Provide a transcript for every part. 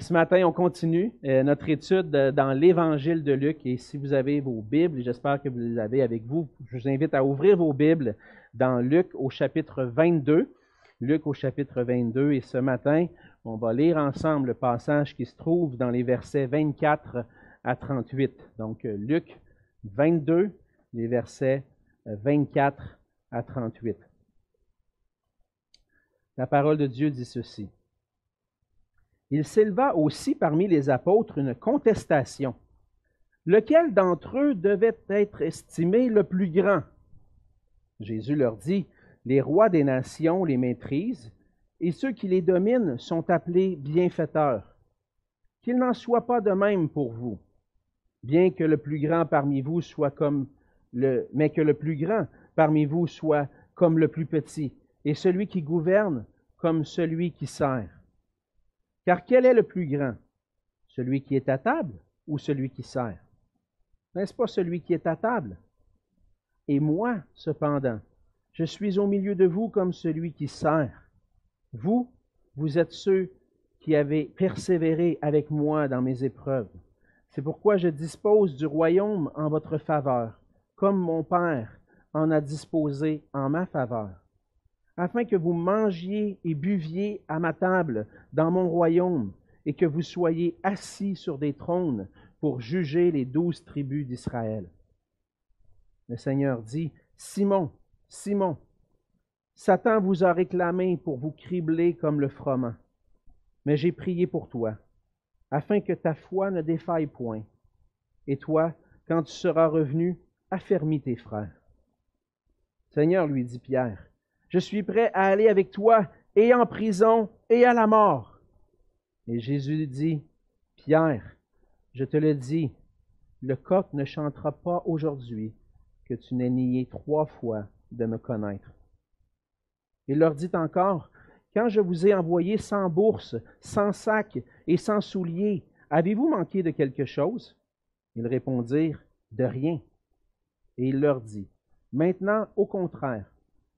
Ce matin, on continue euh, notre étude dans l'Évangile de Luc. Et si vous avez vos Bibles, j'espère que vous les avez avec vous, je vous invite à ouvrir vos Bibles dans Luc au chapitre 22. Luc au chapitre 22. Et ce matin, on va lire ensemble le passage qui se trouve dans les versets 24 à 38. Donc, euh, Luc 22, les versets 24 à 38. La parole de Dieu dit ceci il s'éleva aussi parmi les apôtres une contestation. Lequel d'entre eux devait être estimé le plus grand? Jésus leur dit, Les rois des nations les maîtrisent, et ceux qui les dominent sont appelés bienfaiteurs. Qu'il n'en soit pas de même pour vous, bien que le plus grand parmi vous soit comme le, mais que le plus grand parmi vous soit comme le plus petit, et celui qui gouverne comme celui qui sert. Car quel est le plus grand? Celui qui est à table ou celui qui sert? N'est-ce pas celui qui est à table? Et moi, cependant, je suis au milieu de vous comme celui qui sert. Vous, vous êtes ceux qui avez persévéré avec moi dans mes épreuves. C'est pourquoi je dispose du royaume en votre faveur, comme mon Père en a disposé en ma faveur afin que vous mangiez et buviez à ma table dans mon royaume, et que vous soyez assis sur des trônes pour juger les douze tribus d'Israël. Le Seigneur dit, Simon, Simon, Satan vous a réclamé pour vous cribler comme le froment, mais j'ai prié pour toi, afin que ta foi ne défaille point. Et toi, quand tu seras revenu, affermis tes frères. Seigneur, lui dit Pierre, je suis prêt à aller avec toi et en prison et à la mort. Et Jésus dit, Pierre, je te le dis, le coq ne chantera pas aujourd'hui que tu n'aies nié trois fois de me connaître. Il leur dit encore, quand je vous ai envoyé sans bourse, sans sac et sans souliers, avez-vous manqué de quelque chose? Ils répondirent, de rien. Et il leur dit, maintenant, au contraire,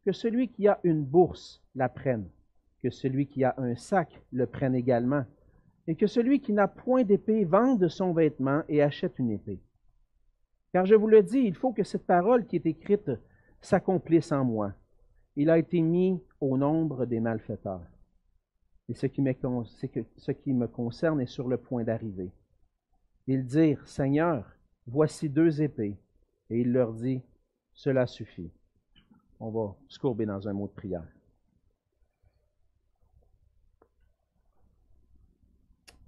que celui qui a une bourse la prenne, que celui qui a un sac le prenne également, et que celui qui n'a point d'épée vende son vêtement et achète une épée. Car je vous le dis, il faut que cette parole qui est écrite s'accomplisse en moi. Il a été mis au nombre des malfaiteurs. Et ce qui me, ce qui me concerne est sur le point d'arriver. Ils dirent, Seigneur, voici deux épées. Et il leur dit, Cela suffit on va se courber dans un mot de prière.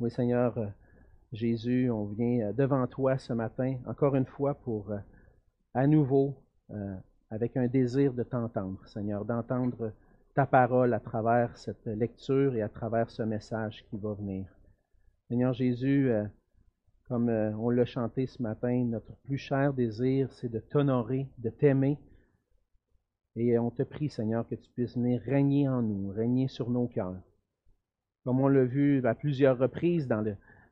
Oui, Seigneur euh, Jésus, on vient euh, devant toi ce matin, encore une fois, pour euh, à nouveau, avec un désir de t'entendre, Seigneur, d'entendre ta parole à travers cette lecture et à travers ce message qui va venir. Seigneur Jésus, comme on l'a chanté ce matin, notre plus cher désir, c'est de t'honorer, de t'aimer, et on te prie, Seigneur, que tu puisses venir régner en nous, régner sur nos cœurs. Comme on l'a vu à plusieurs reprises dans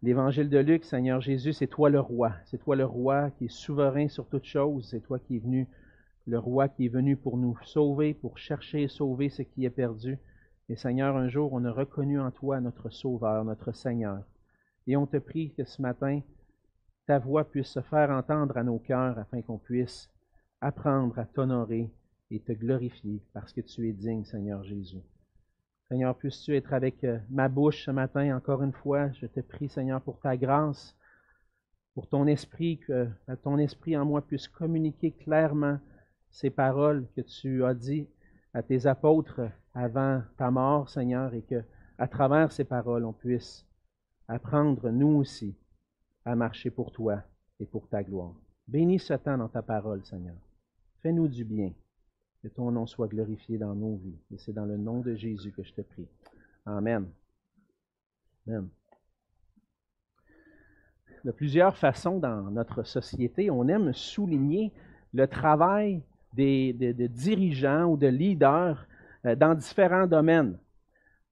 l'évangile de Luc, Seigneur Jésus, c'est toi le roi. C'est toi le roi qui est souverain sur toutes choses. C'est toi qui es venu, le roi qui est venu pour nous sauver, pour chercher et sauver ce qui est perdu. Et Seigneur, un jour, on a reconnu en toi notre Sauveur, notre Seigneur. Et on te prie que ce matin, ta voix puisse se faire entendre à nos cœurs afin qu'on puisse apprendre à t'honorer et te glorifier parce que tu es digne, Seigneur Jésus. Seigneur, puisses-tu être avec euh, ma bouche ce matin encore une fois? Je te prie, Seigneur, pour ta grâce, pour ton esprit, que ton esprit en moi puisse communiquer clairement ces paroles que tu as dit à tes apôtres avant ta mort, Seigneur, et que à travers ces paroles, on puisse apprendre, nous aussi, à marcher pour toi et pour ta gloire. Bénis ce temps dans ta parole, Seigneur. Fais-nous du bien. Que ton nom soit glorifié dans nos vies. Et c'est dans le nom de Jésus que je te prie. Amen. Amen. De plusieurs façons dans notre société, on aime souligner le travail des, dirigeants ou de leaders euh, dans différents domaines.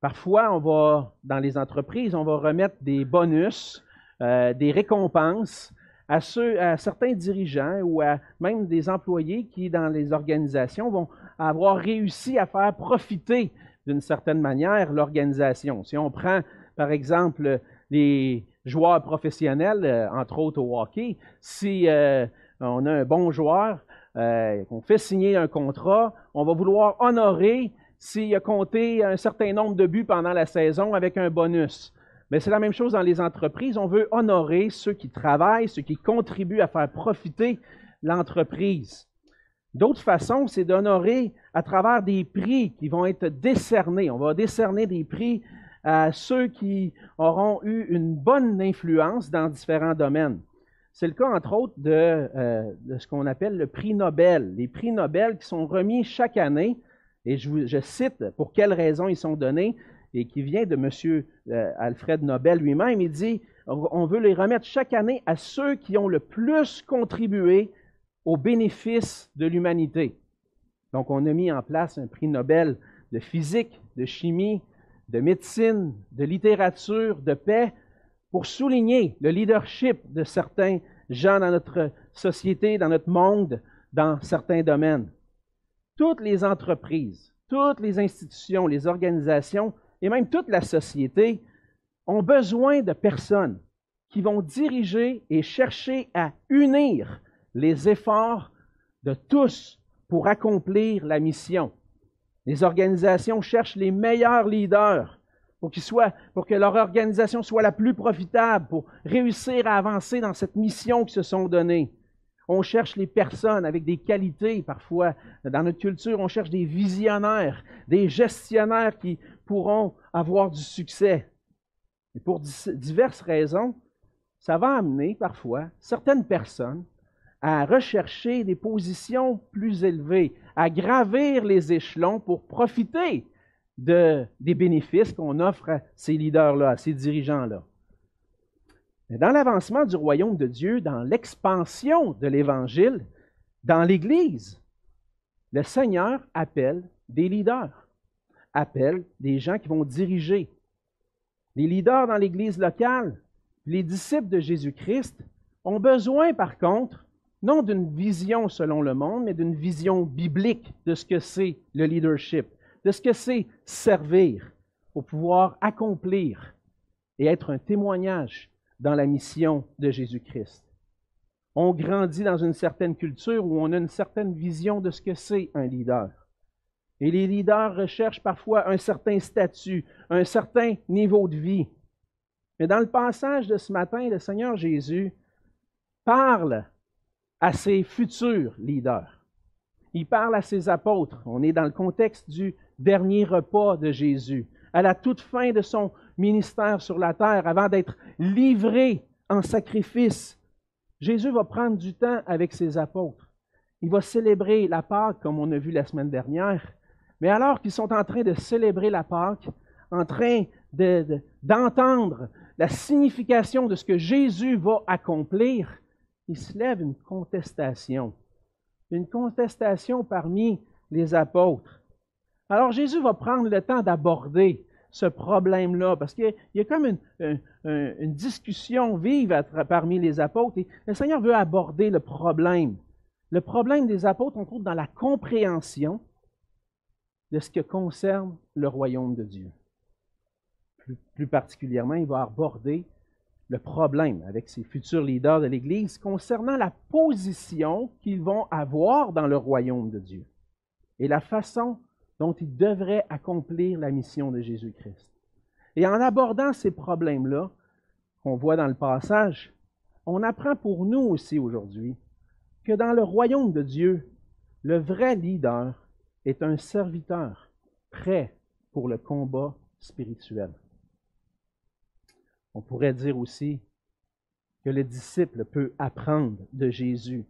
Parfois, on va, dans les entreprises, on va remettre des bonus, euh, des récompenses à, certains dirigeants ou à même des employés qui, dans les organisations, vont avoir réussi à faire profiter d'une certaine manière l'organisation. Si on prend, par exemple, les joueurs professionnels, euh, entre autres au hockey, si euh, on a un bon joueur, euh, qu'on fait signer un contrat, on va vouloir honorer s'il a compté un certain nombre de buts pendant la saison avec un bonus. Mais c'est la même chose dans les entreprises. On veut honorer ceux qui travaillent, ceux qui contribuent à faire profiter l'entreprise. D'autres façons, c'est d'honorer à travers des prix qui vont être décernés. On va décerner des prix à ceux qui auront eu une bonne influence dans différents domaines. C'est le cas, entre autres, de, euh, ce qu'on appelle le prix Nobel. Les prix Nobel qui sont remis chaque année, et je, je cite pour quelles raisons ils sont donnés, et qui vient de M. Euh, Alfred Nobel lui-même. Il dit, on veut les remettre chaque année à ceux qui ont le plus contribué au bénéfice de l'humanité. Donc, on a mis en place un prix Nobel de physique, de chimie, de médecine, de littérature, de paix, pour souligner le leadership de certains gens dans notre société, dans notre monde, dans certains domaines. Toutes les entreprises, toutes les institutions, les organisations et même toute la société ont besoin de personnes qui vont diriger et chercher à unir les efforts de tous pour accomplir la mission. Les organisations cherchent les meilleurs leaders pour, qu'ils soient, pour que leur organisation soit la plus profitable, pour réussir à avancer dans cette mission qu'ils se sont donnée. On cherche les personnes avec des qualités parfois. Dans notre culture, on cherche des visionnaires, des gestionnaires qui pourront avoir du succès. Et pour diverses raisons, ça va amener parfois certaines personnes à rechercher des positions plus élevées, à gravir les échelons pour profiter de, des bénéfices qu'on offre à ces leaders-là, à ces dirigeants-là. Mais dans l'avancement du royaume de Dieu, dans l'expansion de l'Évangile, dans l'Église, le Seigneur appelle des leaders, appelle des gens qui vont diriger. Les leaders dans l'Église locale, les disciples de Jésus-Christ, ont besoin par contre non d'une vision selon le monde, mais d'une vision biblique de ce que c'est le leadership, de ce que c'est servir pour pouvoir accomplir et être un témoignage dans la mission de Jésus-Christ. On grandit dans une certaine culture où on a une certaine vision de ce que c'est un leader. Et les leaders recherchent parfois un certain statut, un certain niveau de vie. Mais dans le passage de ce matin, le Seigneur Jésus parle à ses futurs leaders. Il parle à ses apôtres. On est dans le contexte du dernier repas de Jésus, à la toute fin de son ministère sur la terre, avant d'être livré en sacrifice. Jésus va prendre du temps avec ses apôtres. Il va célébrer la Pâque, comme on a vu la semaine dernière. Mais alors qu'ils sont en train de célébrer la Pâque, en train d'entendre la signification de ce que Jésus va accomplir, il se lève une contestation. Une contestation parmi les apôtres. Alors Jésus va prendre le temps d'aborder ce problème-là, parce qu'il y, a comme une, discussion vive parmi les apôtres, et le Seigneur veut aborder le problème. Le problème des apôtres, on trouve dans la compréhension de ce qui concerne le royaume de Dieu. plus particulièrement, il va aborder le problème avec ces futurs leaders de l'Église concernant la position qu'ils vont avoir dans le royaume de Dieu et la façon dont ils devraient accomplir la mission de Jésus-Christ. Et en abordant ces problèmes-là, qu'on voit dans le passage, on apprend pour nous aussi aujourd'hui que dans le royaume de Dieu, le vrai leader est un serviteur prêt pour le combat spirituel. On pourrait dire aussi que le disciple peut apprendre de Jésus,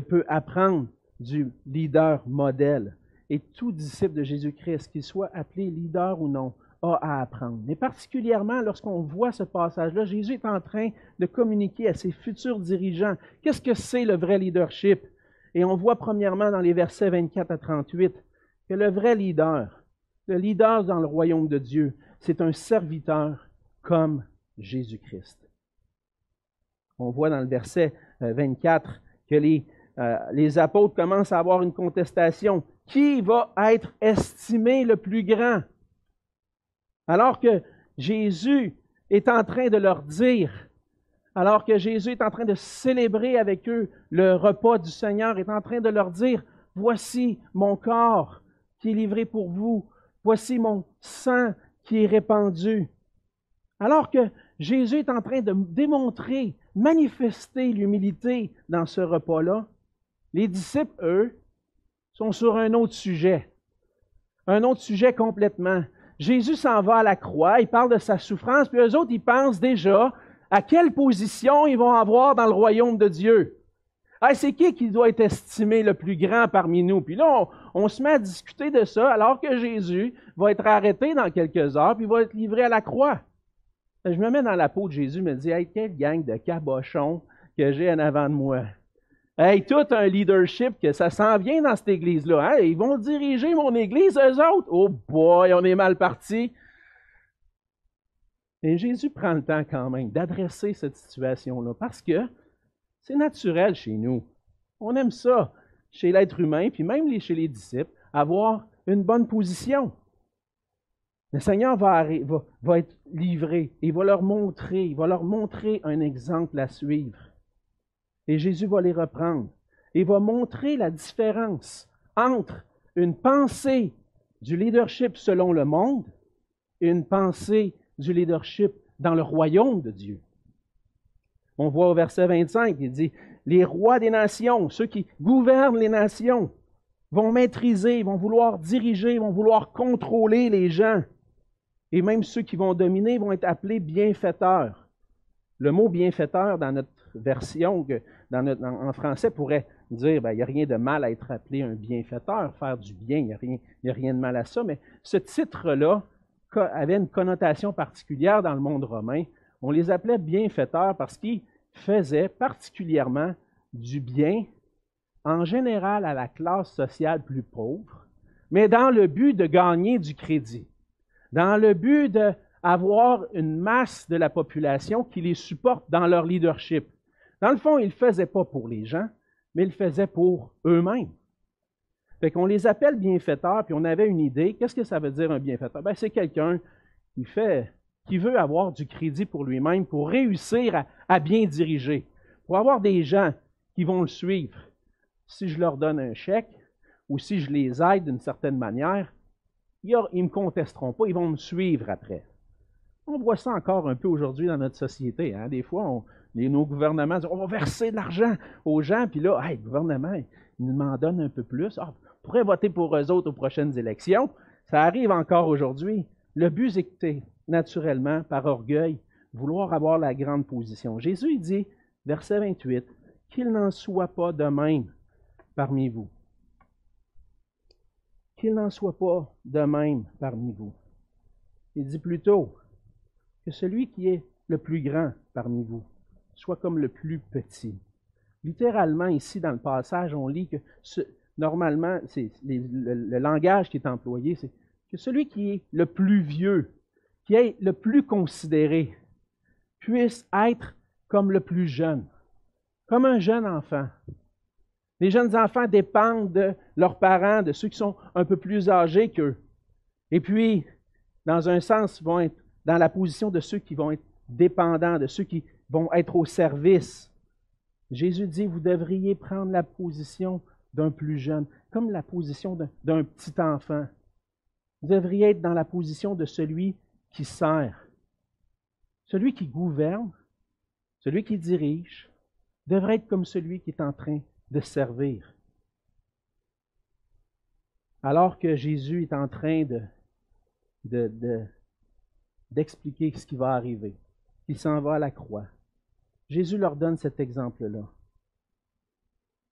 peut apprendre du leader modèle. Et tout disciple de Jésus-Christ, qu'il soit appelé leader ou non, a à apprendre. Mais particulièrement lorsqu'on voit ce passage-là, Jésus est en train de communiquer à ses futurs dirigeants qu'est-ce que c'est le vrai leadership. Et on voit premièrement dans les versets 24 à 38 que le vrai leader, le leader dans le royaume de Dieu, c'est un serviteur comme Jésus-Christ. On voit dans le verset 24 euh, que euh, les apôtres commencent à avoir une contestation. Qui va être estimé le plus grand? Alors que Jésus est en train de leur dire, alors que Jésus est en train de célébrer avec eux le repas du Seigneur, est en train de leur dire, voici mon corps qui est livré pour vous, voici mon sang qui est répandu. Alors que Jésus est en train de démontrer, manifester l'humilité dans ce repas-là, les disciples, eux, sont sur un autre sujet. Un autre sujet complètement. Jésus s'en va à la croix, il parle de sa souffrance, puis eux autres, ils pensent déjà à quelle position ils vont avoir dans le royaume de Dieu. Ah, c'est qui qui doit être estimé le plus grand parmi nous? Puis là, on, se met à discuter de ça alors que Jésus va être arrêté dans quelques heures, puis va être livré à la croix. Je me mets dans la peau de Jésus, me dis, hey, quelle gang de cabochons que j'ai en avant de moi. Hey, tout un leadership que ça s'en vient dans cette église-là. Hein? Ils vont diriger mon église, eux autres. Oh boy, on est mal parti. Et Jésus prend le temps quand même d'adresser cette situation-là parce que c'est naturel chez nous. On aime ça chez l'être humain, puis même chez les disciples, avoir une bonne position. Le Seigneur va, être livré, il va leur montrer, il va leur montrer un exemple à suivre. Et Jésus va les reprendre. Il va montrer la différence entre une pensée du leadership selon le monde et une pensée du leadership dans le royaume de Dieu. On voit au verset 25, il dit, les rois des nations, ceux qui gouvernent les nations, vont maîtriser, vont vouloir diriger, vont vouloir contrôler les gens. Et même ceux qui vont dominer vont être appelés bienfaiteurs. Le mot bienfaiteur dans notre version, en français, pourrait dire ben, il n'y a rien de mal à être appelé un bienfaiteur, faire du bien, il n'y a, rien, a rien de mal à ça. Mais ce titre-là avait une connotation particulière dans le monde romain. On les appelait bienfaiteurs parce qu'ils faisaient particulièrement du bien, en général à la classe sociale plus pauvre, mais dans le but de gagner du crédit, dans le but d'avoir une masse de la population qui les supporte dans leur leadership. Dans le fond, ils ne faisaient pas pour les gens, mais ils faisaient pour eux-mêmes. Fait qu'on les appelle bienfaiteurs, puis on avait une idée. Qu'est-ce que ça veut dire un bienfaiteur? Ben, c'est quelqu'un qui fait, qui veut avoir du crédit pour lui-même, pour réussir à, bien diriger, pour avoir des gens qui vont le suivre. Si je leur donne un chèque ou si je les aide d'une certaine manière, ils ne me contesteront pas, ils vont me suivre après. On voit ça encore un peu aujourd'hui dans notre société. Hein? Des fois, nos gouvernements disent on va verser de l'argent aux gens, puis là, hey, le gouvernement, il m'en donne un peu plus. Ah, on pourrait voter pour eux autres aux prochaines élections. Ça arrive encore aujourd'hui. Le but, c'est naturellement, par orgueil, vouloir avoir la grande position. Jésus dit, verset 28, qu'il n'en soit pas de même parmi vous. Qu'il n'en soit pas de même parmi vous. Il dit plutôt que celui qui est le plus grand parmi vous soit comme le plus petit. Littéralement, ici, dans le passage, on lit que normalement, c'est le, langage qui est employé, c'est que celui qui est le plus vieux, qui est le plus considéré, puisse être comme le plus jeune, comme un jeune enfant. Les jeunes enfants dépendent de leurs parents, de ceux qui sont un peu plus âgés qu'eux. Et puis, dans un sens, vont être dans la position de ceux qui vont être dépendants, de ceux qui vont être au service. Jésus dit, vous devriez prendre la position d'un plus jeune, comme la position d'un petit enfant. Vous devriez être dans la position de celui qui sert. Celui qui gouverne, celui qui dirige, devrait être comme celui qui est en train de servir. Alors que Jésus est en train de, d'expliquer ce qui va arriver, il s'en va à la croix. Jésus leur donne cet exemple-là.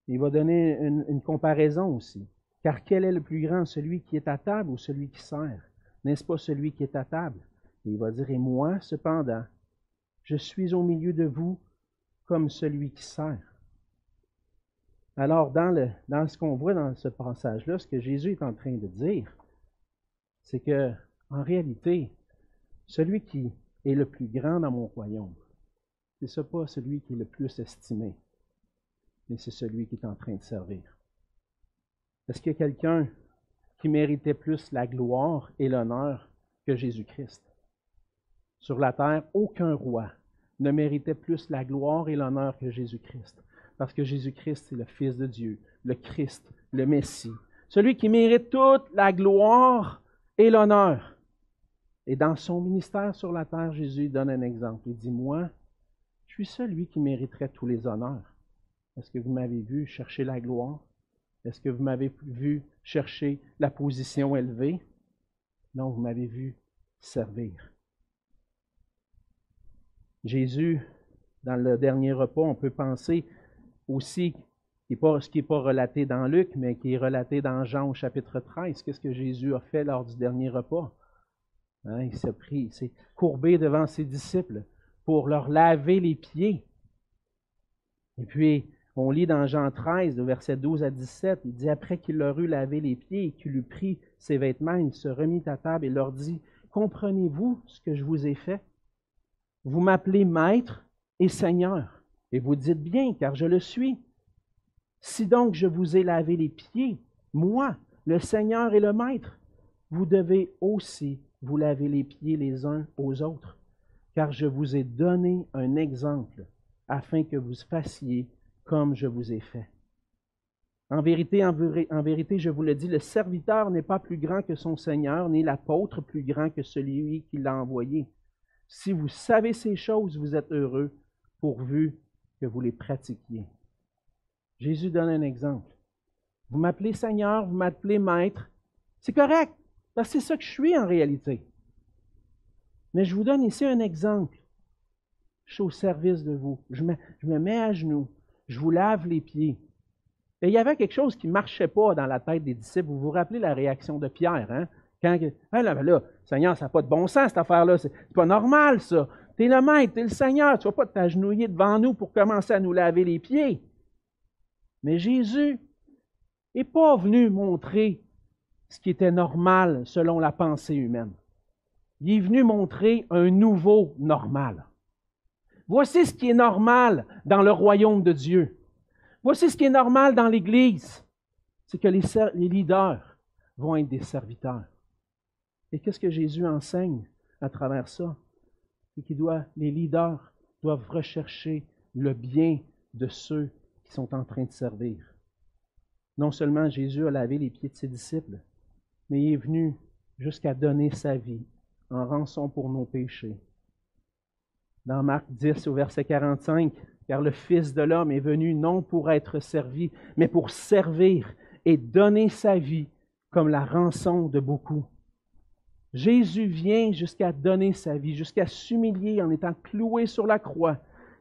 Il va donner une, comparaison aussi. Car quel est le plus grand, celui qui est à table ou celui qui sert? N'est-ce pas celui qui est à table? Il va dire, et moi, cependant, je suis au milieu de vous comme celui qui sert. Alors, dans, ce qu'on voit dans ce passage-là, ce que Jésus est en train de dire, c'est que, en réalité, celui qui est le plus grand dans mon royaume, ce n'est pas celui qui est le plus estimé, mais c'est celui qui est en train de servir. Est-ce qu'il y a quelqu'un qui méritait plus la gloire et l'honneur que Jésus-Christ? Sur la terre, aucun roi ne méritait plus la gloire et l'honneur que Jésus-Christ. Parce que Jésus-Christ est le Fils de Dieu, le Christ, le Messie, celui qui mérite toute la gloire et l'honneur. Et dans son ministère sur la terre, Jésus donne un exemple. Il dit, moi, je suis celui qui mériterait tous les honneurs. Est-ce que vous m'avez vu chercher la gloire? Est-ce que vous m'avez vu chercher la position élevée? Non, vous m'avez vu servir. Jésus, dans le dernier repas, on peut penser aussi, ce qui n'est pas relaté dans Luc, mais qui est relaté dans Jean au chapitre 13, qu'est-ce que Jésus a fait lors du dernier repas? Hein, il s'est pris, il s'est courbé devant ses disciples pour leur laver les pieds. Et puis, on lit dans Jean 13, verset 12 à 17, il dit, après qu'il leur eut lavé les pieds et qu'il eut pris ses vêtements, il se remit à table et leur dit, Comprenez-vous ce que je vous ai fait? Vous m'appelez Maître et Seigneur, et vous dites bien, car je le suis. Si donc je vous ai lavé les pieds, moi, le Seigneur et le Maître, vous devez aussi vous laver les pieds les uns aux autres, car je vous ai donné un exemple afin que vous fassiez comme je vous ai fait. En vérité, en, vérité, je vous le dis, le serviteur n'est pas plus grand que son Seigneur, ni l'apôtre plus grand que celui qui l'a envoyé. Si vous savez ces choses, vous êtes heureux, pourvu que vous les pratiquiez. Jésus donne un exemple. Vous m'appelez Seigneur, vous m'appelez Maître. C'est correct, parce que c'est ça que je suis en réalité. Mais je vous donne ici un exemple. Je suis au service de vous. Je me, mets à genoux. Je vous lave les pieds. Il y avait quelque chose qui ne marchait pas dans la tête des disciples. Vous vous rappelez la réaction de Pierre, hein? Quand, ah là, là, Seigneur, ça n'a pas de bon sens, cette affaire-là. C'est pas normal, ça. Tu es le maître, tu es le Seigneur. Tu ne vas pas t'agenouiller devant nous pour commencer à nous laver les pieds. Mais Jésus n'est pas venu montrer ce qui était normal selon la pensée humaine. Il est venu montrer un nouveau normal. Voici ce qui est normal dans le royaume de Dieu. Voici ce qui est normal dans l'Église. C'est que les, leaders vont être des serviteurs. Et qu'est-ce que Jésus enseigne à travers ça? Que les leaders doivent rechercher le bien de ceux qui sont en train de servir. Non seulement Jésus a lavé les pieds de ses disciples, mais il est venu jusqu'à donner sa vie en rançon pour nos péchés. Dans Marc 10 au verset 45, car le Fils de l'homme est venu non pour être servi, mais pour servir et donner sa vie comme la rançon de beaucoup. Jésus vient jusqu'à donner sa vie, jusqu'à s'humilier en étant cloué sur la croix.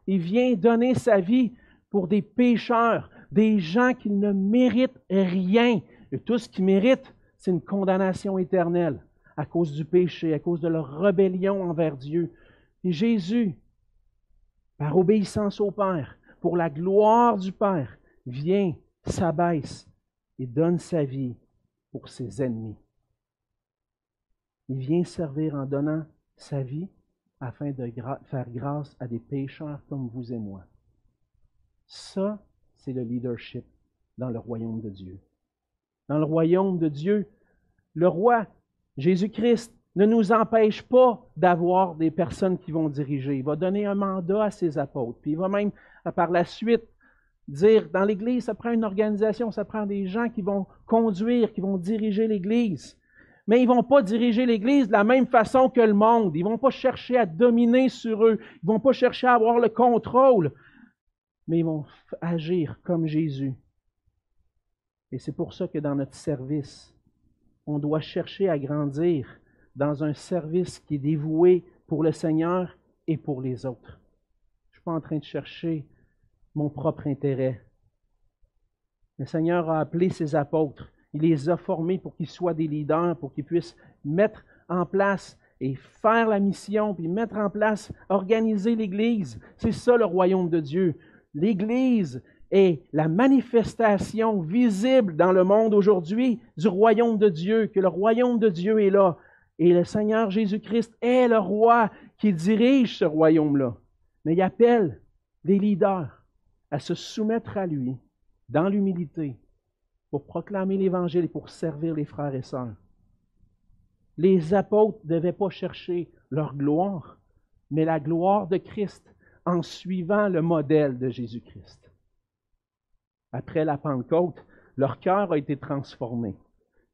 Il vient donner sa vie pour des pécheurs, des gens qui ne méritent rien. Et tout ce qu'ils méritent, c'est une condamnation éternelle à cause du péché, à cause de leur rébellion envers Dieu. Et Jésus, par obéissance au Père, pour la gloire du Père, vient, s'abaisse et donne sa vie pour ses ennemis. Il vient servir en donnant sa vie afin de faire grâce à des pécheurs comme vous et moi. Ça, c'est le leadership dans le royaume de Dieu. Dans le royaume de Dieu, le roi Jésus-Christ ne nous empêche pas d'avoir des personnes qui vont diriger. Il va donner un mandat à ses apôtres. Puis il va même, par la suite, dire, dans l'Église, ça prend une organisation, ça prend des gens qui vont conduire, qui vont diriger l'Église. Mais ils ne vont pas diriger l'Église de la même façon que le monde. Ils ne vont pas chercher à dominer sur eux. Ils ne vont pas chercher à avoir le contrôle. Mais ils vont agir comme Jésus. Et c'est pour ça que dans notre service, on doit chercher à grandir dans un service qui est dévoué pour le Seigneur et pour les autres. Je ne suis pas en train de chercher mon propre intérêt. Le Seigneur a appelé ses apôtres. Il les a formés pour qu'ils soient des leaders, pour qu'ils puissent mettre en place et faire la mission, puis mettre en place, organiser l'Église. C'est ça le royaume de Dieu. L'Église est la manifestation visible dans le monde aujourd'hui du royaume de Dieu, que le royaume de Dieu est là. Et le Seigneur Jésus-Christ est le roi qui dirige ce royaume-là. Mais il appelle des leaders à se soumettre à lui dans l'humilité pour proclamer l'Évangile et pour servir les frères et sœurs. Les apôtres ne devaient pas chercher leur gloire, mais la gloire de Christ en suivant le modèle de Jésus-Christ. Après la Pentecôte, leur cœur a été transformé.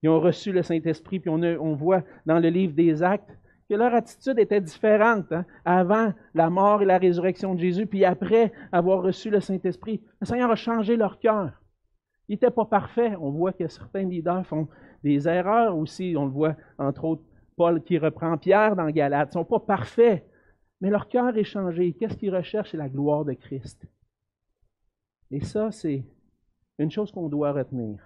Ils ont reçu le Saint-Esprit, puis on, voit dans le livre des Actes que leur attitude était différente hein, avant la mort et la résurrection de Jésus, puis après avoir reçu le Saint-Esprit. Le Seigneur a changé leur cœur. Ils n'étaient pas parfaits. On voit que certains leaders font des erreurs aussi. On le voit, entre autres, Paul qui reprend Pierre dans Galate. Ils ne sont pas parfaits, mais leur cœur est changé. Qu'est-ce qu'ils recherchent? C'est la gloire de Christ. Et ça, c'est une chose qu'on doit retenir.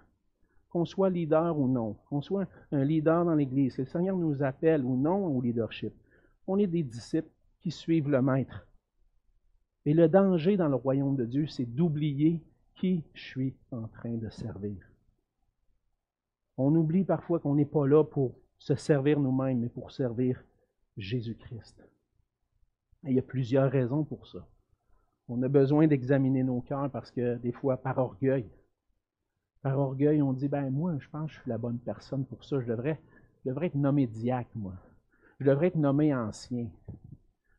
Qu'on soit leader ou non, qu'on soit un leader dans l'Église, que le Seigneur nous appelle ou non au leadership, on est des disciples qui suivent le Maître. Et le danger dans le royaume de Dieu, c'est d'oublier qui je suis en train de servir. On oublie parfois qu'on n'est pas là pour se servir nous-mêmes, mais pour servir Jésus-Christ. Et il y a plusieurs raisons pour ça. On a besoin d'examiner nos cœurs parce que des fois, par orgueil, par orgueil, on dit, ben moi, je pense que je suis la bonne personne pour ça. Je devrais, je devrais être nommé diacre, moi. Je devrais être nommé ancien.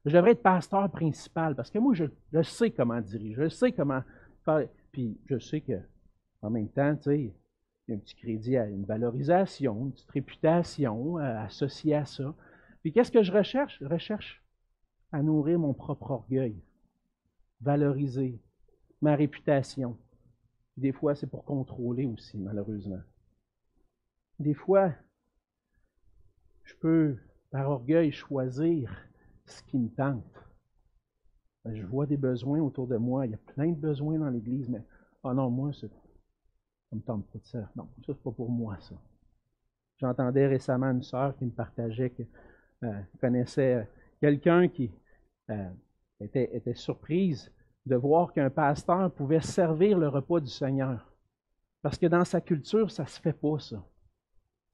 Je devrais être pasteur principal parce que moi, je, je sais comment diriger, je sais comment faire. Puis je sais que, en même temps, tu sais, il y a un petit crédit à une valorisation, une petite réputation euh, associée à ça. Puis qu'est-ce que je recherche? Je recherche à nourrir mon propre orgueil, valoriser ma réputation. Des fois, c'est pour contrôler aussi, malheureusement. Des fois, je peux, par orgueil, choisir ce qui me tente. Je vois des besoins autour de moi. Il y a plein de besoins dans l'Église, mais oh non, moi, ça ne me tente pas de ça. Non, ça, c'est pas pour moi, ça. J'entendais récemment une sœur qui me partageait qu'elle euh, connaissait quelqu'un qui euh, était, était surprise de voir qu'un pasteur pouvait servir le repas du Seigneur. Parce que dans sa culture, ça ne se fait pas, ça.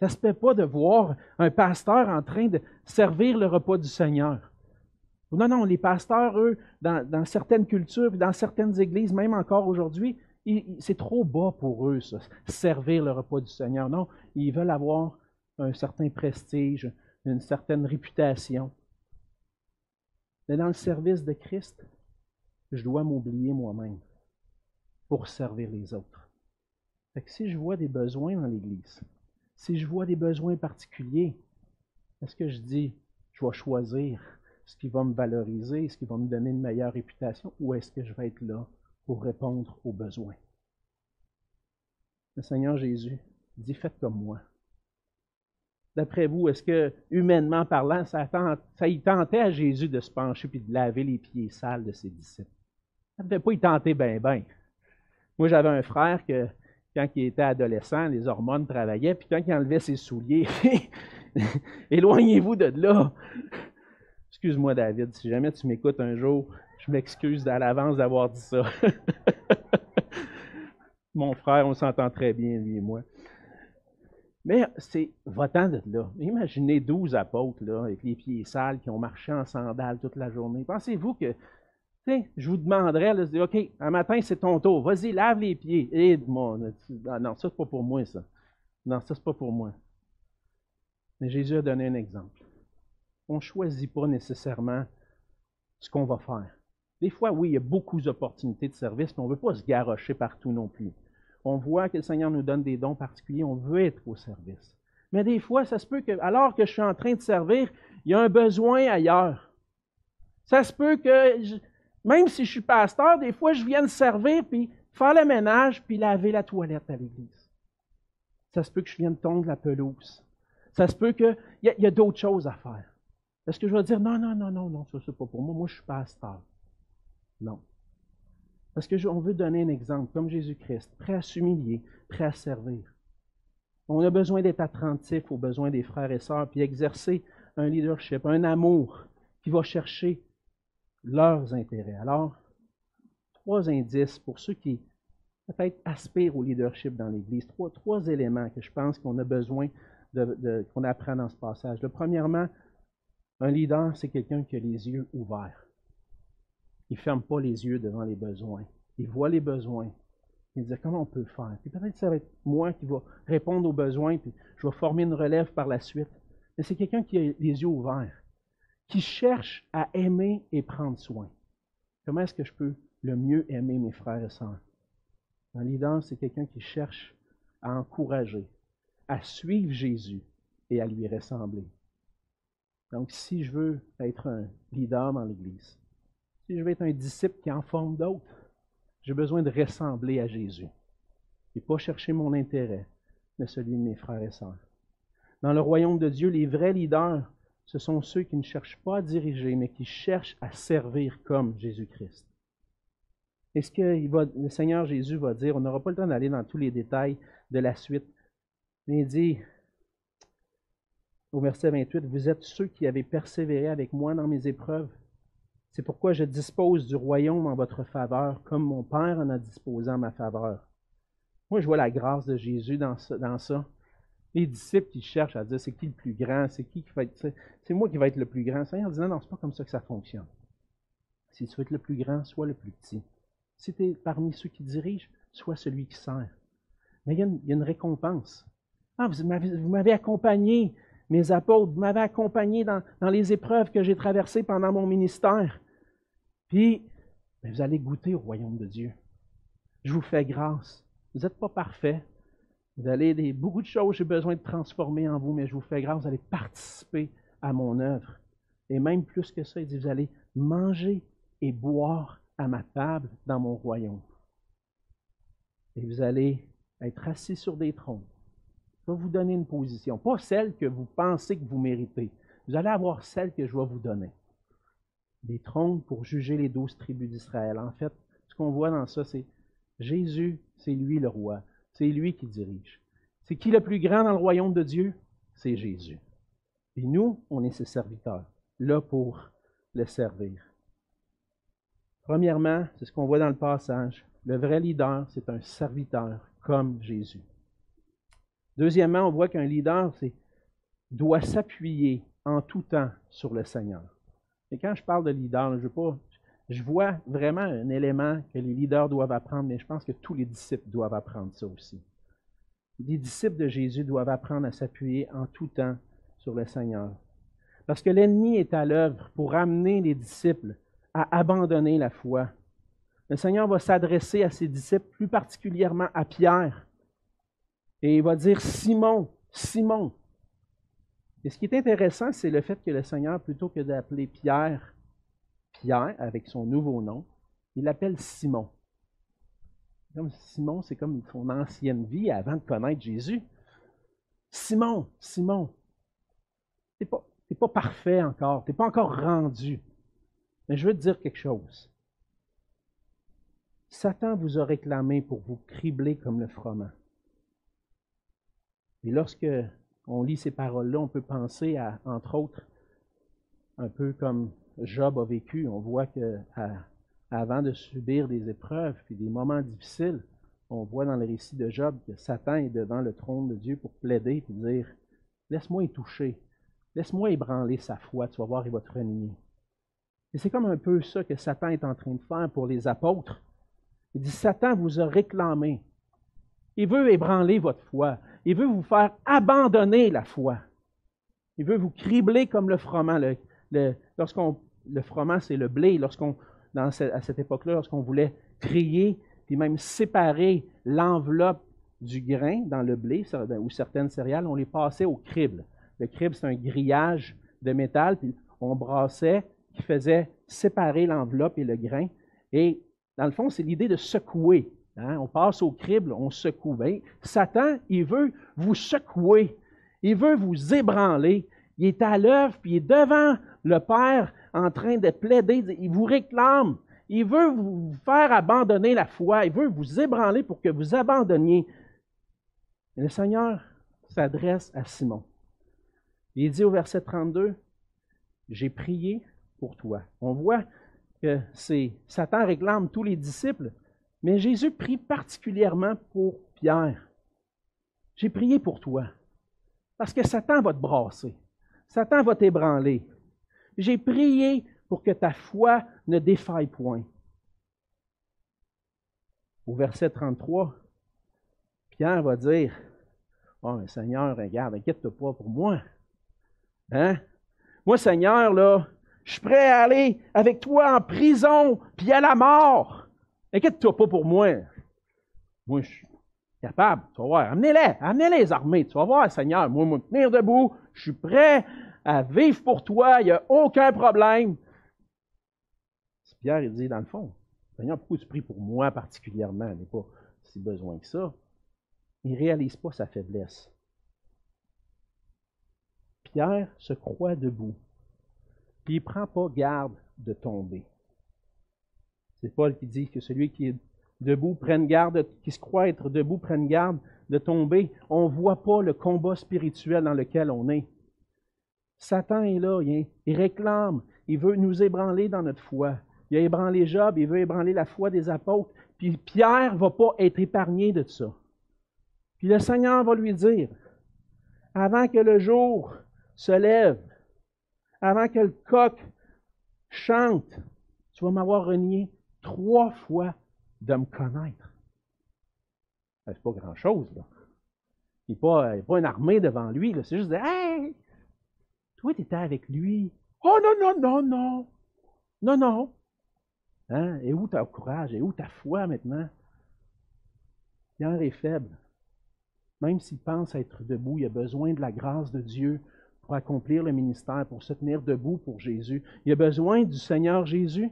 Ça ne se fait pas de voir un pasteur en train de servir le repas du Seigneur. Non, non, les pasteurs, eux, dans, certaines cultures, dans certaines églises, même encore aujourd'hui, c'est trop bas pour eux, ça, servir le repas du Seigneur. Non, ils veulent avoir un certain prestige, une certaine réputation. Mais dans le service de Christ, je dois m'oublier moi-même pour servir les autres. Fait que si je vois des besoins dans l'Église, si je vois des besoins particuliers, est-ce que je dis, je vais choisir ce qui va me valoriser, ce qui va me donner une meilleure réputation, ou est-ce que je vais être là pour répondre aux besoins? Le Seigneur Jésus dit, faites comme moi. D'après vous, est-ce que, humainement parlant, ça, y tentait à Jésus de se pencher puis de laver les pieds sales de ses disciples? Ça ne devait pas y tenter bien, bien. Moi, j'avais un frère que, quand il était adolescent, les hormones travaillaient, puis quand il enlevait ses souliers, éloignez-vous de là. Excuse-moi, David, si jamais tu m'écoutes un jour, je m'excuse à l'avance d'avoir dit ça. Mon frère, on s'entend très bien, lui et moi. Mais c'est votant de là. Imaginez 12 apôtres là, avec les pieds sales qui ont marché en sandales toute la journée. Pensez-vous que je vous demanderais, de dire, OK, un matin, c'est ton tour. Vas-y, lave les pieds. Aide-moi. Ah, non, ça, c'est pas pour moi, ça. Non, ça, c'est pas pour moi. Mais Jésus a donné un exemple. On ne choisit pas nécessairement ce qu'on va faire. Des fois, oui, il y a beaucoup d'opportunités de service, mais on ne veut pas se garrocher partout non plus. On voit que le Seigneur nous donne des dons particuliers, on veut être au service. Mais des fois, ça se peut que, alors que je suis en train de servir, il y a un besoin ailleurs. Ça se peut que, même si je suis pasteur, des fois, je viens servir, puis faire le ménage, puis laver la toilette à l'église. Ça se peut que je vienne tondre la pelouse. Ça se peut qu'il y a, a d'autres choses à faire. Est-ce que je vais dire, non, non, non, non, non, ça, c'est pas pour moi. Moi, je suis pasteur. Non. Parce que on veut donner un exemple, comme Jésus-Christ, prêt à s'humilier, prêt à servir. On a besoin d'être attentif aux besoins des frères et sœurs, puis exercer un leadership, un amour qui va chercher leurs intérêts. Alors, trois indices pour ceux qui peut-être aspirent au leadership dans l'Église, trois, trois éléments que je pense qu'on a besoin de, qu'on apprend dans ce passage. Le, premièrement, un leader, c'est quelqu'un qui a les yeux ouverts. Il ne ferme pas les yeux devant les besoins. Il voit les besoins. Il dit comment on peut faire? Puis peut-être que ça va être moi qui va répondre aux besoins, puis je vais former une relève par la suite. Mais c'est quelqu'un qui a les yeux ouverts qui cherche à aimer et prendre soin. Comment est-ce que je peux le mieux aimer mes frères et sœurs? Un leader, c'est quelqu'un qui cherche à encourager, à suivre Jésus et à lui ressembler. Donc, si je veux être un leader dans l'Église, si je veux être un disciple qui en forme d'autres, j'ai besoin de ressembler à Jésus et pas chercher mon intérêt, mais celui de mes frères et sœurs. Dans le royaume de Dieu, les vrais leaders, ce sont ceux qui ne cherchent pas à diriger, mais qui cherchent à servir comme Jésus-Christ. Et ce que le Seigneur Jésus va dire, on n'aura pas le temps d'aller dans tous les détails de la suite, mais il dit au verset 28, Vous êtes ceux qui avez persévéré avec moi dans mes épreuves. C'est pourquoi je dispose du royaume en votre faveur, comme mon Père en a disposé en ma faveur. Moi, je vois la grâce de Jésus dans ça. Les disciples qui cherchent à dire c'est qui le plus grand, c'est qui qui va être. C'est moi qui vais être le plus grand. Seigneur dit non, non, c'est pas comme ça que ça fonctionne. Si tu veux être le plus grand, sois le plus petit. Si tu es parmi ceux qui dirigent, sois celui qui sert. Mais il y a une, récompense. Ah, vous m'avez accompagné, mes apôtres, m'avez accompagné dans, les épreuves que j'ai traversées pendant mon ministère. Puis, vous allez goûter au royaume de Dieu. Je vous fais grâce. Vous n'êtes pas parfait. Vous allez beaucoup de choses, j'ai besoin de transformer en vous, mais je vous fais grâce, vous allez participer à mon œuvre. Et même plus que ça, il dit, vous allez manger et boire à ma table dans mon royaume. Et vous allez être assis sur des trônes. Je vais vous donner une position, pas celle que vous pensez que vous méritez. Vous allez avoir celle que je vais vous donner. Des trônes pour juger les douze tribus d'Israël. En fait, ce qu'on voit dans ça, c'est Jésus, c'est lui le roi. C'est lui qui dirige. C'est qui le plus grand dans le royaume de Dieu? C'est Jésus. Et nous, on est ses serviteurs, là pour le servir. Premièrement, c'est ce qu'on voit dans le passage. Le vrai leader, c'est un serviteur comme Jésus. Deuxièmement, on voit qu'un leader doit s'appuyer en tout temps sur le Seigneur. Et quand je parle de leader, je, vois vraiment un élément que les leaders doivent apprendre, mais je pense que tous les disciples doivent apprendre ça aussi. Les disciples de Jésus doivent apprendre à s'appuyer en tout temps sur le Seigneur. Parce que l'ennemi est à l'œuvre pour amener les disciples à abandonner la foi. Le Seigneur va s'adresser à ses disciples, plus particulièrement à Pierre. Et il va dire Simon, Simon. Et ce qui est intéressant, c'est le fait que le Seigneur, plutôt que d'appeler Pierre Pierre, avec son nouveau nom, il l'appelle Simon. Comme Simon, c'est comme son ancienne vie avant de connaître Jésus. Simon, Simon, tu n'es pas, pas parfait encore, tu n'es pas encore rendu. Mais je veux te dire quelque chose. Satan vous a réclamé pour vous cribler comme le froment. Et lorsque on lit ces paroles-là, on peut penser à, entre autres, un peu comme Job a vécu. On voit que avant de subir des épreuves et des moments difficiles, on voit dans le récit de Job que Satan est devant le trône de Dieu pour plaider et dire Laisse-moi y toucher, laisse-moi ébranler sa foi, tu vas voir, il va te renier. Et c'est comme un peu ça que Satan est en train de faire pour les apôtres. Il dit Satan vous a réclamé. Il veut ébranler votre foi. Il veut vous faire abandonner la foi. Il veut vous cribler comme le froment. Le, lorsqu'on, le froment, c'est le blé. Lorsqu'on, à cette époque-là, lorsqu'on voulait trier, puis même séparer l'enveloppe du grain dans le blé ou certaines céréales, on les passait au crible. Le crible, c'est un grillage de métal, puis on brassait, qui faisait séparer l'enveloppe et le grain. Et dans le fond, c'est l'idée de secouer. Hein? On passe au crible, on secoue. Satan, il veut vous secouer. Il veut vous ébranler. Il est à l'œuvre, puis il est devant le Père en train de plaider. Il vous réclame. Il veut vous faire abandonner la foi. Il veut vous ébranler pour que vous abandonniez. Le Seigneur s'adresse à Simon. Il dit au verset 32, J'ai prié pour toi. On voit que Satan réclame tous les disciples, mais Jésus prie particulièrement pour Pierre. J'ai prié pour toi. Parce que Satan va te brasser. Satan va t'ébranler. J'ai prié pour que ta foi ne défaille point. Au verset 33, Pierre va dire Oh, Seigneur, regarde, inquiète-toi pas pour moi. Hein? Moi, Seigneur, là, Je suis prêt à aller avec toi en prison, puis à la mort. Inquiète-toi pas pour moi. Moi, je suis capable. Tu vas voir. Amenez-les. Amenez les armées. Tu vas voir, Seigneur. Moi, me tenir debout. Je suis prêt à vivre pour toi. Il n'y a aucun problème. Pierre, il dit, dans le fond, Seigneur, pourquoi tu pries pour moi particulièrement? Il n'est pas si besoin que ça. Il ne réalise pas sa faiblesse. Pierre se croit debout, puis il ne prend pas garde de tomber. C'est Paul qui dit que celui qui est debout prenne garde, qui se croit être debout prenne garde de tomber. On ne voit pas le combat spirituel dans lequel on est. Satan est là, il, réclame, il veut nous ébranler dans notre foi. Il a ébranlé Job, il veut ébranler la foi des apôtres. Puis Pierre ne va pas être épargné de ça. Puis le Seigneur va lui dire, avant que le jour se lève, avant que le coq chante, tu vas m'avoir renié trois fois de me connaître. C'est pas grand-chose, là. Il n'y a, pas une armée devant lui, c'est juste de Hey! Toi, tu étais avec lui. Oh non, non, non, non! Non, non! Hein? Et où ton courage? Et où ta foi maintenant? Pierre est faible. Même s'il pense être debout, il a besoin de la grâce de Dieu pour accomplir le ministère, pour se tenir debout pour Jésus. Il a besoin du Seigneur Jésus.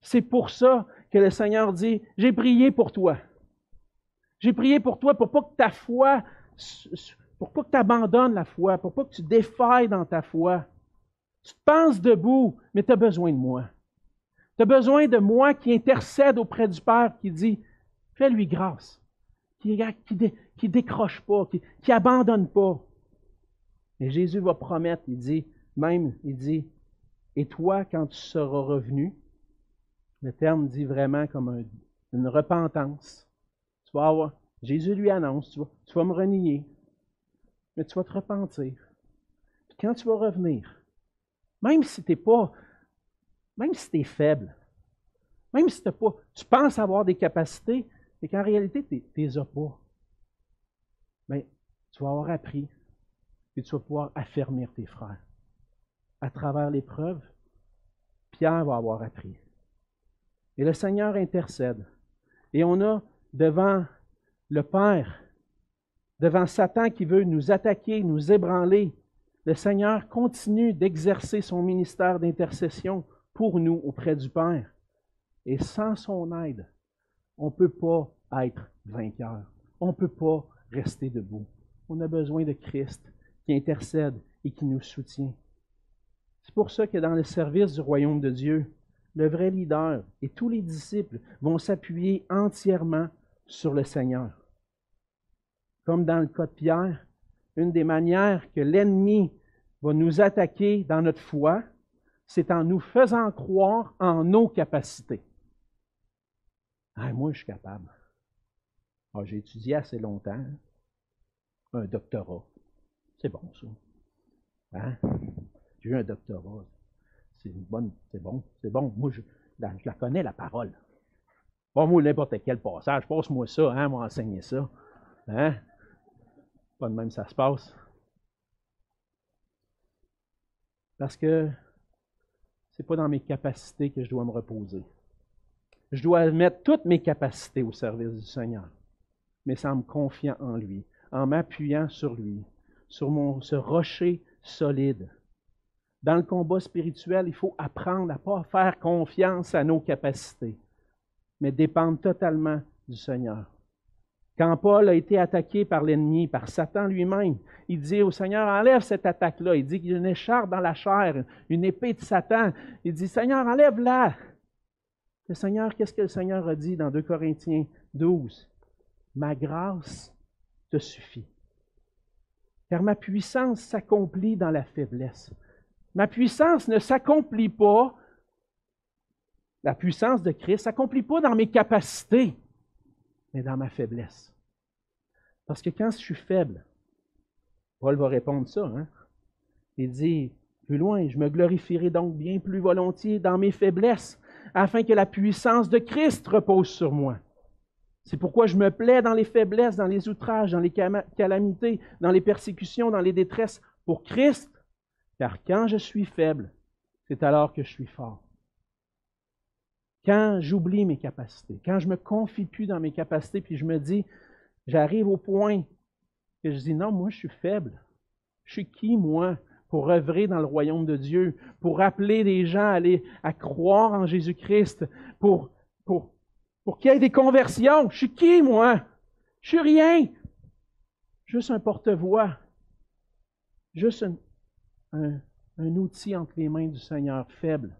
C'est pour ça que le Seigneur dit, j'ai prié pour toi. J'ai prié pour toi pour pas que ta foi, pour pas que tu abandonnes la foi, pour pas que tu défailles dans ta foi. Tu penses debout, mais tu as besoin de moi. Tu as besoin de moi qui intercède auprès du Père, qui dit, fais-lui grâce, qui, qui, décroche pas, qui, qui abandonne pas. Et Jésus va promettre, il dit, même, il dit, et toi, quand tu seras revenu, le terme dit vraiment comme une repentance. Tu vas avoir, Jésus lui annonce, tu vas, tu me renier, mais tu vas te repentir. Puis quand tu vas revenir, même si tu pas, même si tu es faible, même si pas, tu penses avoir des capacités, mais qu'en réalité, tu les as pas, mais tu vas avoir appris et tu vas pouvoir affermir tes frères. À travers l'épreuve, Pierre va avoir appris. Et le Seigneur intercède. Et on a devant le Père, devant Satan qui veut nous attaquer, nous ébranler, le Seigneur continue d'exercer son ministère d'intercession pour nous auprès du Père. Et sans son aide, on ne peut pas être vainqueur. On ne peut pas rester debout. On a besoin de Christ qui intercède et qui nous soutient. C'est pour ça que dans le service du royaume de Dieu, le vrai leader et tous les disciples vont s'appuyer entièrement sur le Seigneur. Comme dans le cas de Pierre, une des manières que l'ennemi va nous attaquer dans notre foi, c'est en nous faisant croire en nos capacités. Ah, moi, je suis capable. Ah, j'ai étudié assez longtemps, un doctorat. C'est bon, ça. Hein? J'ai eu un doctorat. C'est c'est bon, c'est bon. Moi, je la, connais, la parole. Pas moi, n'importe quel passage, passe-moi ça, hein, m'enseigner ça. Hein? Pas de même ça se passe. Parce que c'est pas dans mes capacités que je dois me reposer. Je dois mettre toutes mes capacités au service du Seigneur, mais sans me confiant en lui, en m'appuyant sur lui, sur ce rocher solide. Dans le combat spirituel, il faut apprendre à ne pas faire confiance à nos capacités, mais dépendre totalement du Seigneur. Quand Paul a été attaqué par l'ennemi, par Satan lui-même, il dit au Seigneur, enlève cette attaque-là. Il dit qu'il y a une écharpe dans la chair, une épée de Satan. Il dit, Seigneur, enlève-la. Le Seigneur, qu'est-ce que le Seigneur a dit dans 2 Corinthiens 12? Ma grâce te suffit car ma puissance s'accomplit dans la faiblesse. Ma puissance ne s'accomplit pas, la puissance de Christ s'accomplit pas dans mes capacités, mais dans ma faiblesse. Parce que quand je suis faible, Paul va répondre ça, hein? il dit, plus loin, je me glorifierai donc bien plus volontiers dans mes faiblesses, afin que la puissance de Christ repose sur moi. C'est pourquoi je me plais dans les faiblesses, dans les outrages, dans les calamités, dans les persécutions, dans les détresses pour Christ. Car quand je suis faible, c'est alors que je suis fort. Quand j'oublie mes capacités, quand je me confie plus dans mes capacités, puis je me dis, j'arrive au point que je dis, non, moi je suis faible. Je suis qui, moi, pour œuvrer dans le royaume de Dieu, pour appeler les gens à, aller, à croire en Jésus-Christ, pour, pour, pour qu'il y ait des conversions. Je suis qui, moi? Je suis rien. Juste un porte-voix. Juste un, outil entre les mains du Seigneur faible,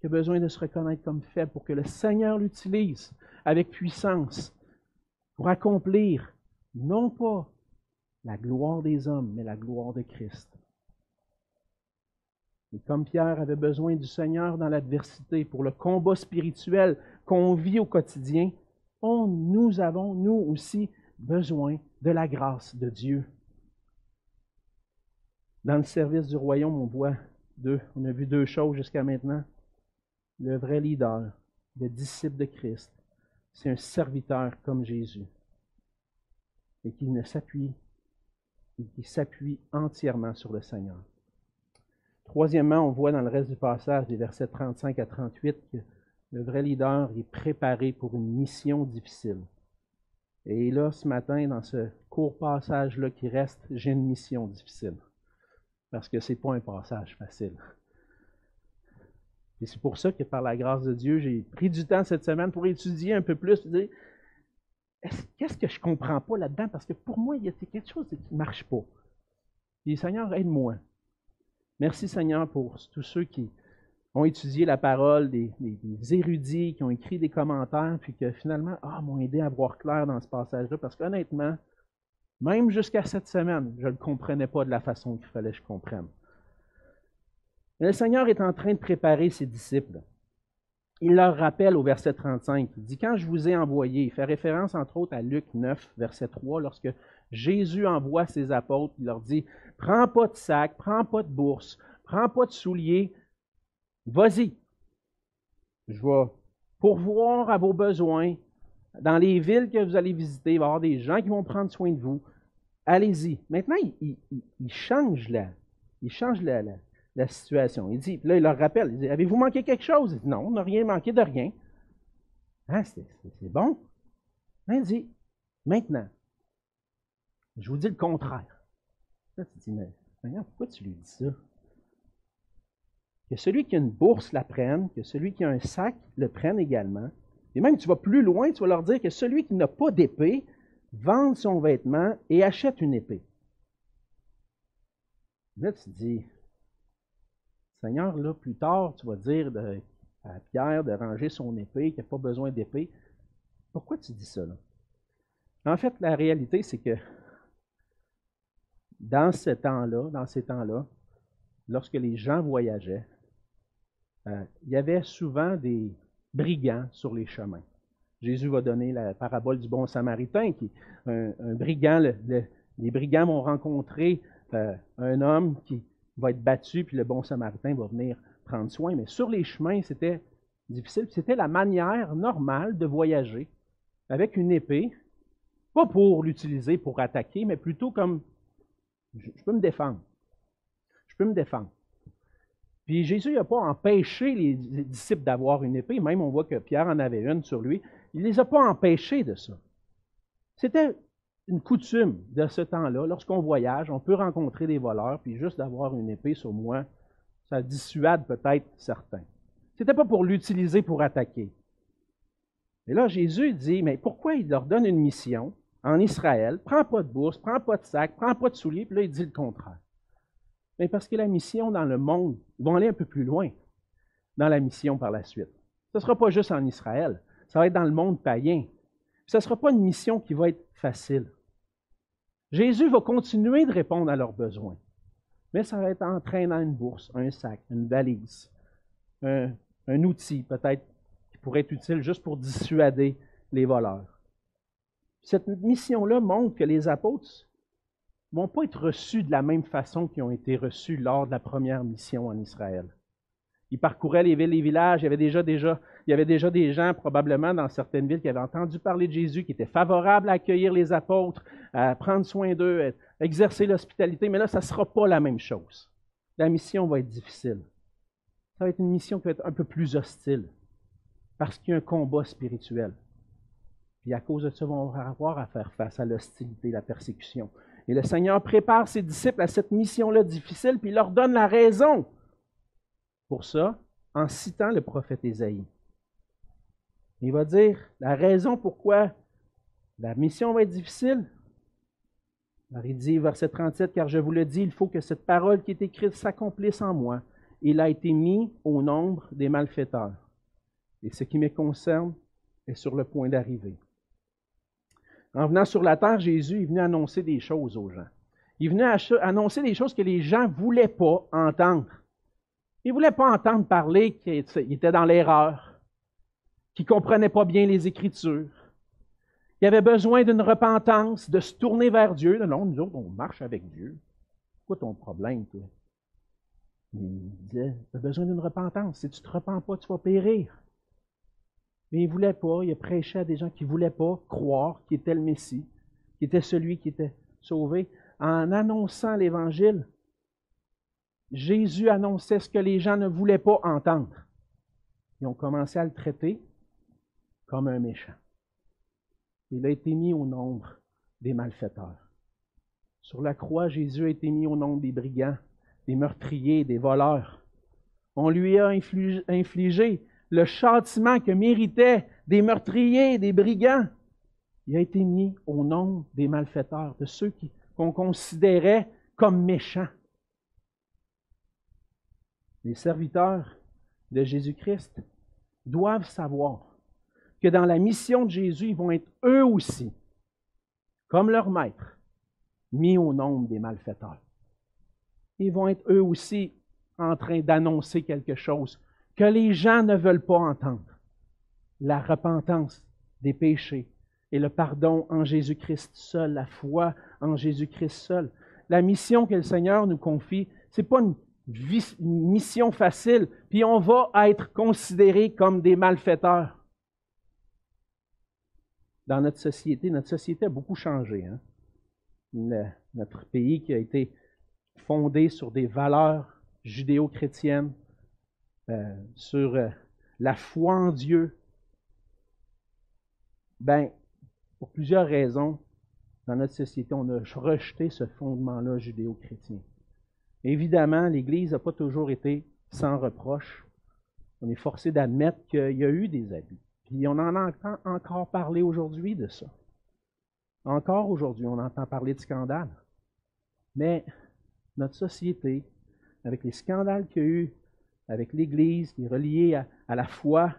qui a besoin de se reconnaître comme faible pour que le Seigneur l'utilise avec puissance pour accomplir non pas la gloire des hommes, mais la gloire de Christ. Et comme Pierre avait besoin du Seigneur dans l'adversité pour le combat spirituel qu'on vit au quotidien, nous avons, nous aussi, besoin de la grâce de Dieu. Dans le service du royaume, on voit deux, on a vu deux choses jusqu'à maintenant. Le vrai leader, le disciple de Christ, c'est un serviteur comme Jésus et qui ne s'appuie, qui s'appuie entièrement sur le Seigneur. Troisièmement, on voit dans le reste du passage, des versets 35 à 38, que le vrai leader est préparé pour une mission difficile. Et là, ce matin, dans ce court passage-là qui reste, j'ai une mission difficile. Parce que ce n'est pas un passage facile. Et c'est pour ça que par la grâce de Dieu, j'ai pris du temps cette semaine pour étudier un peu plus, dire qu'est-ce que je ne comprends pas là-dedans? Parce que pour moi, il y a quelque chose qui ne marche pas. Et Seigneur, aide-moi. Merci Seigneur pour tous ceux qui ont étudié la parole, des, érudits qui ont écrit des commentaires, puis que finalement, ah, m'ont aidé à voir clair dans ce passage-là, parce qu'honnêtement, même jusqu'à cette semaine, je ne comprenais pas de la façon qu'il fallait que je comprenne. Le Seigneur est en train de préparer ses disciples. Il leur rappelle au verset 35, il dit, quand je vous ai envoyé, il fait référence entre autres à Luc 9, verset 3, lorsque Jésus envoie ses apôtres, il leur dit, prends pas de sac, prends pas de bourse, prends pas de souliers, vas-y. Je vais pourvoir à vos besoins. Dans les villes que vous allez visiter, il va y avoir des gens qui vont prendre soin de vous. Allez-y. Maintenant, il, change, la, il change la, situation. Il dit, là, il leur rappelle, il dit, avez-vous manqué quelque chose? Il dit, non, on n'a rien manqué de rien. Hein, c'est bon. Il dit, maintenant, je vous dis le contraire. Là, tu dis, mais pourquoi tu lui dis ça? Que celui qui a une bourse la prenne, que celui qui a un sac le prenne également. Et même, tu vas plus loin, tu vas leur dire que celui qui n'a pas d'épée, vende son vêtement et achète une épée. Là, tu dis, Seigneur, là, plus tard, tu vas dire à Pierre de ranger son épée, qu'il n'a pas besoin d'épée. Pourquoi tu dis ça, là? En fait, la réalité, c'est que dans ce temps-là, dans ces temps-là, lorsque les gens voyageaient, euh, il y avait souvent des brigands sur les chemins. Jésus va donner la parabole du bon samaritain, qui un, un brigand, les brigands vont rencontrer euh, un homme qui va être battu, puis le bon samaritain va venir prendre soin. Mais sur les chemins, c'était difficile. C'était la manière normale de voyager avec une épée, pas pour l'utiliser pour attaquer, mais plutôt comme je, peux me défendre. Je peux me défendre. Puis Jésus n'a pas empêché les disciples d'avoir une épée, même on voit que Pierre en avait une sur lui. Il ne les a pas empêchés de ça. C'était une coutume de ce temps-là. Lorsqu'on voyage, on peut rencontrer des voleurs, puis juste d'avoir une épée sur moi, ça dissuade peut-être certains. Ce n'était pas pour l'utiliser pour attaquer. Et là, Jésus dit, mais pourquoi il leur donne une mission en Israël, prends pas de bourse, prends pas de sac, prends pas de souliers, puis là, il dit le contraire. Mais parce que la mission dans le monde, ils vont aller un peu plus loin dans la mission par la suite. Ce ne sera pas juste en Israël, ça va être dans le monde païen. Ce ne sera pas une mission qui va être facile. Jésus va continuer de répondre à leurs besoins, mais ça va être en traînant une bourse, un sac, une valise, un, outil peut-être qui pourrait être utile juste pour dissuader les voleurs. Cette mission-là montre que les apôtres vont pas être reçus de la même façon qu'ils ont été reçus lors de la première mission en Israël. Ils parcouraient les villes et les villages. Il y avait déjà, déjà, il y avait déjà des gens, probablement dans certaines villes, qui avaient entendu parler de Jésus, qui étaient favorables à accueillir les apôtres, à prendre soin d'eux, à exercer l'hospitalité. Mais là, ça ne sera pas la même chose. La mission va être difficile. ça va être une mission qui va être un peu plus hostile, parce qu'il y a un combat spirituel. Puis à cause de ça, on va avoir à faire face à l'hostilité, la persécution. Et le Seigneur prépare ses disciples à cette mission-là difficile, puis il leur donne la raison pour ça en citant le prophète Ésaïe. Il va dire la raison pourquoi la mission va être difficile? Alors il dit, verset 37, car je vous le dis, il faut que cette parole qui est écrite s'accomplisse en moi. Il a été mis au nombre des malfaiteurs. Et ce qui me concerne est sur le point d'arriver. En venant sur la terre, Jésus est venu annoncer des choses aux gens. Il venu annoncer des choses que les gens ne voulaient pas entendre. Ils ne voulaient pas entendre parler qu'ils étaient dans l'erreur, qu'ils ne comprenaient pas bien les Écritures, qu'ils avaient besoin d'une repentance, de se tourner vers Dieu. Non, nous autres, on marche avec Dieu. Quoi ton problème, toi? Il disait, tu as besoin d'une repentance. Si tu ne te repens pas, tu vas périr. Mais il ne voulait pas, il a prêché à des gens qui ne voulaient pas croire qu'il était le Messie, qui était celui qui était sauvé. En annonçant l'Évangile, Jésus annonçait ce que les gens ne voulaient pas entendre. Ils ont commencé à le traiter comme un méchant. Il a été mis au nombre des malfaiteurs. Sur la croix, Jésus a été mis au nombre des brigands, des meurtriers, des voleurs. On lui a infligé le châtiment que méritaient des meurtriers, des brigands, il a été mis au nom des malfaiteurs, de ceux qu'on considérait comme méchants. Les serviteurs de Jésus-Christ doivent savoir que dans la mission de Jésus, ils vont être eux aussi, comme leur maître, mis au nombre des malfaiteurs. Ils vont être eux aussi en train d'annoncer quelque chose que les gens ne veulent pas entendre. La repentance des péchés et le pardon en Jésus-Christ seul, la foi en Jésus-Christ seul. La mission que le Seigneur nous confie, ce n'est pas une, mission facile, puis on va être considérés comme des malfaiteurs. Dans notre société, notre société a beaucoup changé. Hein. notre pays qui a été fondé sur des valeurs judéo-chrétiennes, euh, sur euh, la foi en Dieu, ben, pour plusieurs raisons, dans notre société, on a rejeté ce fondement-là judéo-chrétien. Évidemment, l'Église n'a pas toujours été sans reproche. On est forcé d'admettre qu'il y a eu des abus. Puis on en entend encore parler aujourd'hui de ça. Encore aujourd'hui, on entend parler de scandales. Mais notre société, avec les scandales qu'il y a eu avec l'Église, qui est reliée à, la foi,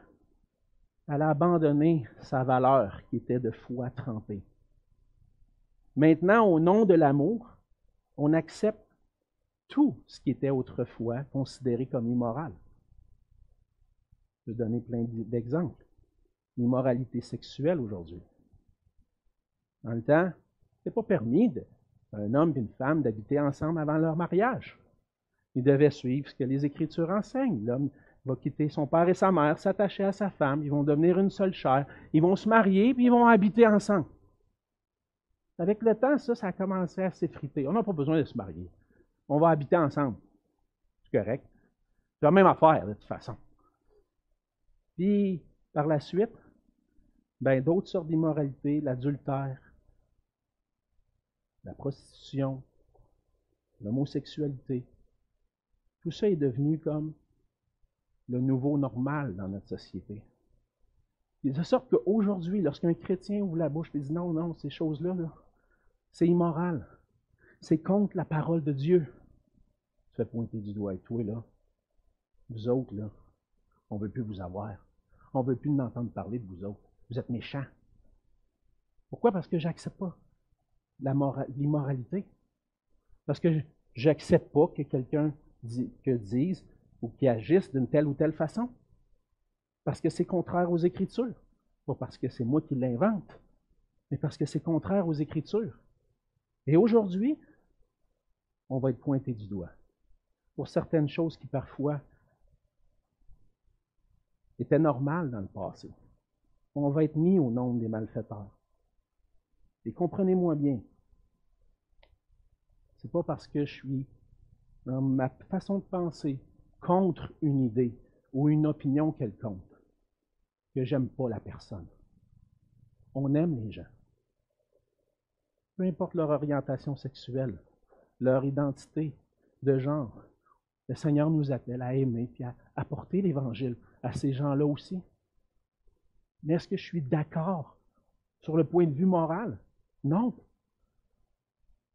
elle a abandonné sa valeur qui était de foi trempée. Maintenant, au nom de l'amour, on accepte tout ce qui était autrefois considéré comme immoral. Je vais donner plein d'exemples. L'immoralité sexuelle aujourd'hui. Dans le temps, ce n'est pas permis d'un homme et une femme d'habiter ensemble avant leur mariage. Il devait suivre ce que les Écritures enseignent. L'homme va quitter son père et sa mère, s'attacher à sa femme, ils vont devenir une seule chair, ils vont se marier, puis ils vont habiter ensemble. Avec le temps, ça, ça a commencé à s'effriter. On n'a pas besoin de se marier. On va habiter ensemble. C'est correct. C'est la même affaire, de toute façon. Puis, par la suite, ben, d'autres sortes d'immoralité, l'adultère, la prostitution, l'homosexualité, tout ça est devenu comme le nouveau normal dans notre société. De sorte qu'aujourd'hui, lorsqu'un chrétien ouvre la bouche et dit non, non, ces choses-là, c'est immoral. C'est contre la parole de Dieu. Tu fais pointer du doigt et toi, là. Vous autres, là, on ne veut plus vous avoir. On ne veut plus entendre parler de vous autres. Vous êtes méchants. Pourquoi? Parce que j'accepte pas l'immoralité. Parce que j'accepte pas que quelqu'un que disent ou qui agissent d'une telle ou telle façon. Parce que c'est contraire aux Écritures. Pas parce que c'est moi qui l'invente, mais parce que c'est contraire aux Écritures. Et aujourd'hui, on va être pointé du doigt pour certaines choses qui parfois étaient normales dans le passé. On va être mis au nombre des malfaiteurs. Et comprenez-moi bien, c'est pas parce que je suis dans ma façon de penser, contre une idée ou une opinion quelconque, que j'aime pas la personne. On aime les gens. Peu importe leur orientation sexuelle, leur identité de genre, le Seigneur nous appelle à aimer et à apporter l'Évangile à ces gens-là aussi. Mais est-ce que je suis d'accord sur le point de vue moral? Non.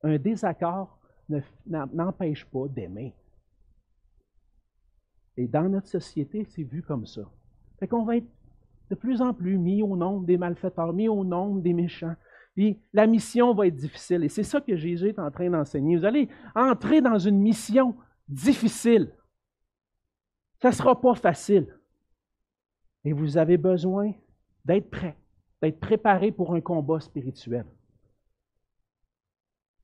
Un désaccord n'empêche pas d'aimer. Et dans notre société, c'est vu comme ça. Fait qu'on va être de plus en plus mis au nombre des malfaiteurs, mis au nombre des méchants. Puis la mission va être difficile. Et c'est ça que Jésus est en train d'enseigner. Vous allez entrer dans une mission difficile. Ça ne sera pas facile. Et vous avez besoin d'être prêt, d'être préparé pour un combat spirituel.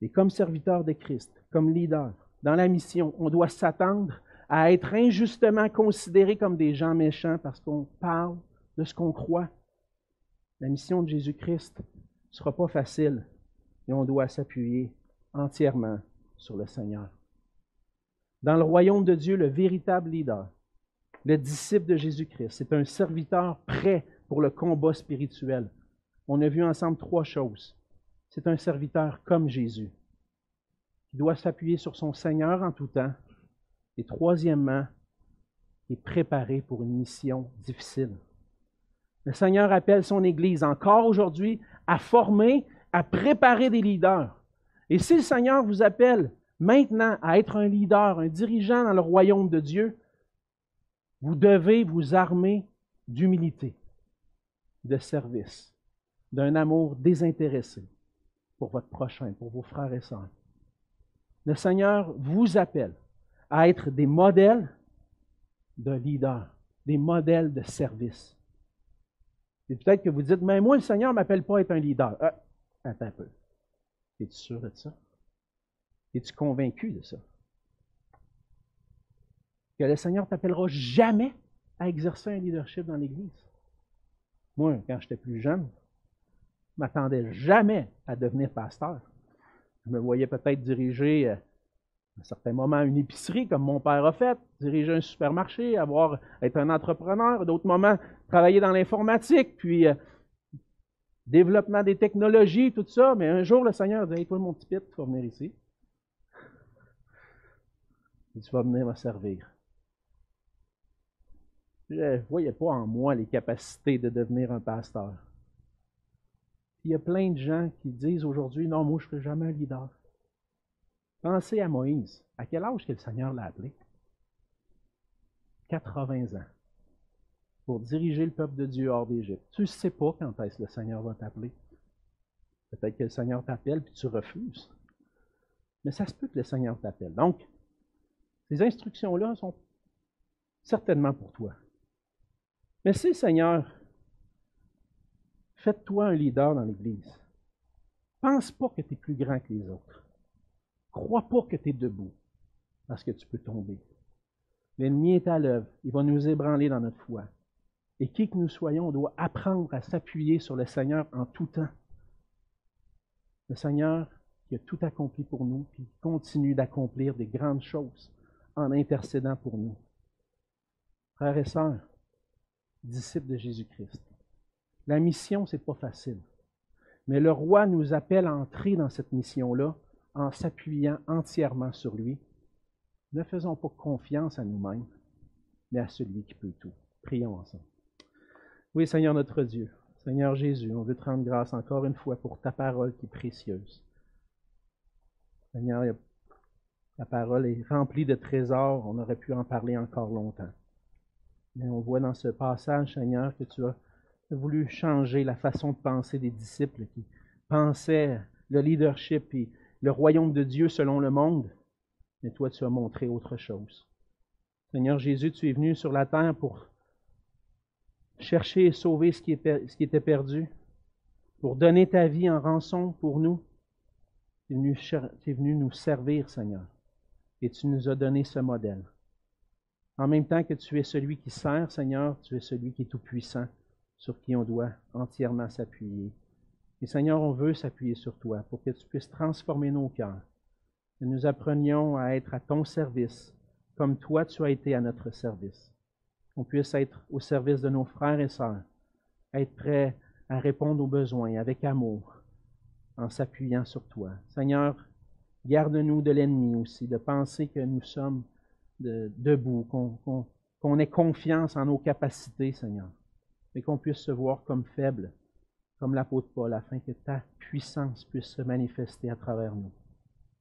Et comme serviteur de Christ, comme leader, dans la mission, on doit s'attendre à être injustement considérés comme des gens méchants parce qu'on parle de ce qu'on croit. La mission de Jésus-Christ ne sera pas facile et on doit s'appuyer entièrement sur le Seigneur. Dans le royaume de Dieu, le véritable leader, le disciple de Jésus-Christ, c'est un serviteur prêt pour le combat spirituel. On a vu ensemble trois choses. C'est un serviteur comme Jésus, qui doit s'appuyer sur son Seigneur en tout temps. Et troisièmement, il est préparé pour une mission difficile. Le Seigneur appelle son Église encore aujourd'hui à former, à préparer des leaders. Et si le Seigneur vous appelle maintenant à être un leader, un dirigeant dans le royaume de Dieu, vous devez vous armer d'humilité, de service, d'un amour désintéressé pour votre prochain, pour vos frères et sœurs. Le Seigneur vous appelle à être des modèles de leaders, des modèles de service. Et peut-être que vous dites, mais moi, le Seigneur ne m'appelle pas à être un leader. Ah, attends un peu. Es-tu sûr de ça? Es-tu convaincu de ça? Que le Seigneur ne t'appellera jamais à exercer un leadership dans l'Église. Moi, quand j'étais plus jeune, je ne m'attendais jamais à devenir pasteur. Je me voyais peut-être diriger euh, à un certain moment une épicerie, comme mon père a fait, diriger un supermarché, avoir, être un entrepreneur, d'autres moments, travailler dans l'informatique, puis euh, développement des technologies, tout ça. Mais un jour, le Seigneur dit Hey, toi, mon petit pit, tu vas venir ici. Tu vas venir me servir. Je ne voyais pas en moi les capacités de devenir un pasteur. Il y a plein de gens qui disent aujourd'hui Non, moi, je ne serai jamais un leader. Pensez à Moïse. À quel âge que le Seigneur l'a appelé? 80 ans. Pour diriger le peuple de Dieu hors d'Égypte. Tu ne sais pas quand est-ce que le Seigneur va t'appeler. Peut-être que le Seigneur t'appelle puis tu refuses. Mais ça se peut que le Seigneur t'appelle. Donc, ces instructions-là sont certainement pour toi. Mais si, Seigneur, fais-toi un leader dans l'Église. Pense pas que tu es plus grand que les autres. Crois pas que tu es debout, parce que tu peux tomber. L'ennemi est à l'œuvre. Il va nous ébranler dans notre foi. Et qui que nous soyons, on doit apprendre à s'appuyer sur le Seigneur en tout temps. Le Seigneur qui a tout accompli pour nous, qui continue d'accomplir des grandes choses en intercédant pour nous. Frères et sœurs, disciples de Jésus-Christ, la mission, ce n'est pas facile. Mais le roi nous appelle à entrer dans cette mission-là en s'appuyant entièrement sur lui. Ne faisons pas confiance à nous-mêmes, mais à celui qui peut tout. Prions ensemble. Oui, Seigneur notre Dieu, Seigneur Jésus, on veut te rendre grâce encore une fois pour ta parole qui est précieuse. Seigneur, ta parole est remplie de trésors, on aurait pu en parler encore longtemps. Mais on voit dans ce passage, Seigneur, que tu as voulu changer la façon de penser des disciples qui pensaient le leadership et le royaume de Dieu selon le monde, mais toi tu as montré autre chose. Seigneur Jésus, tu es venu sur la terre pour chercher et sauver ce qui, était perdu, pour donner ta vie en rançon pour nous. Tu es venu nous servir, Seigneur, et tu nous as donné ce modèle. En même temps que tu es celui qui sert, Seigneur, tu es celui qui est tout-puissant, sur qui on doit entièrement s'appuyer. Et Seigneur, on veut s'appuyer sur toi pour que tu puisses transformer nos cœurs, que nous apprenions à être à ton service, comme toi tu as été à notre service. Qu'on puisse être au service de nos frères et sœurs, être prêts à répondre aux besoins avec amour, en s'appuyant sur toi. Seigneur, garde-nous de l'ennemi aussi, de penser que nous sommes debout, qu'on ait confiance en nos capacités, Seigneur, mais qu'on puisse se voir comme faibles, comme l'apôtre Paul, afin que ta puissance puisse se manifester à travers nous.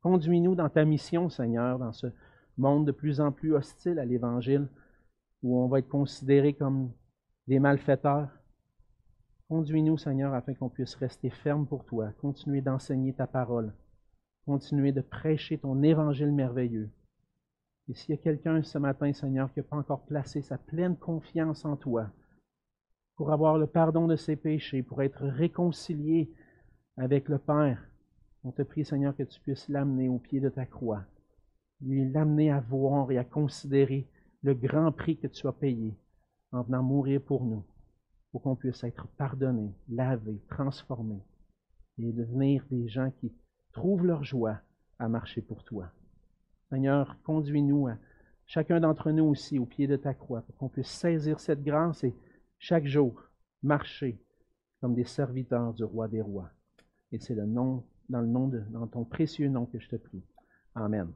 Conduis-nous dans ta mission, Seigneur, dans ce monde de plus en plus hostile à l'Évangile, où on va être considéré comme des malfaiteurs. Conduis-nous, Seigneur, afin qu'on puisse rester ferme pour toi, continuer d'enseigner ta parole, continuer de prêcher ton évangile merveilleux. Et s'il y a quelqu'un ce matin, Seigneur, qui n'a pas encore placé sa pleine confiance en toi, pour avoir le pardon de ses péchés, pour être réconcilié avec le Père, on te prie, Seigneur, que tu puisses l'amener au pied de ta croix, lui l'amener à voir et à considérer le grand prix que tu as payé en venant mourir pour nous, pour qu'on puisse être pardonné, lavé, transformé et devenir des gens qui trouvent leur joie à marcher pour toi. Seigneur, conduis-nous, chacun d'entre nous aussi, au pied de ta croix, pour qu'on puisse saisir cette grâce et chaque jour marcher comme des serviteurs du roi des rois. Et c'est le nom, dans le nom dans ton précieux nom que je te prie. Amen.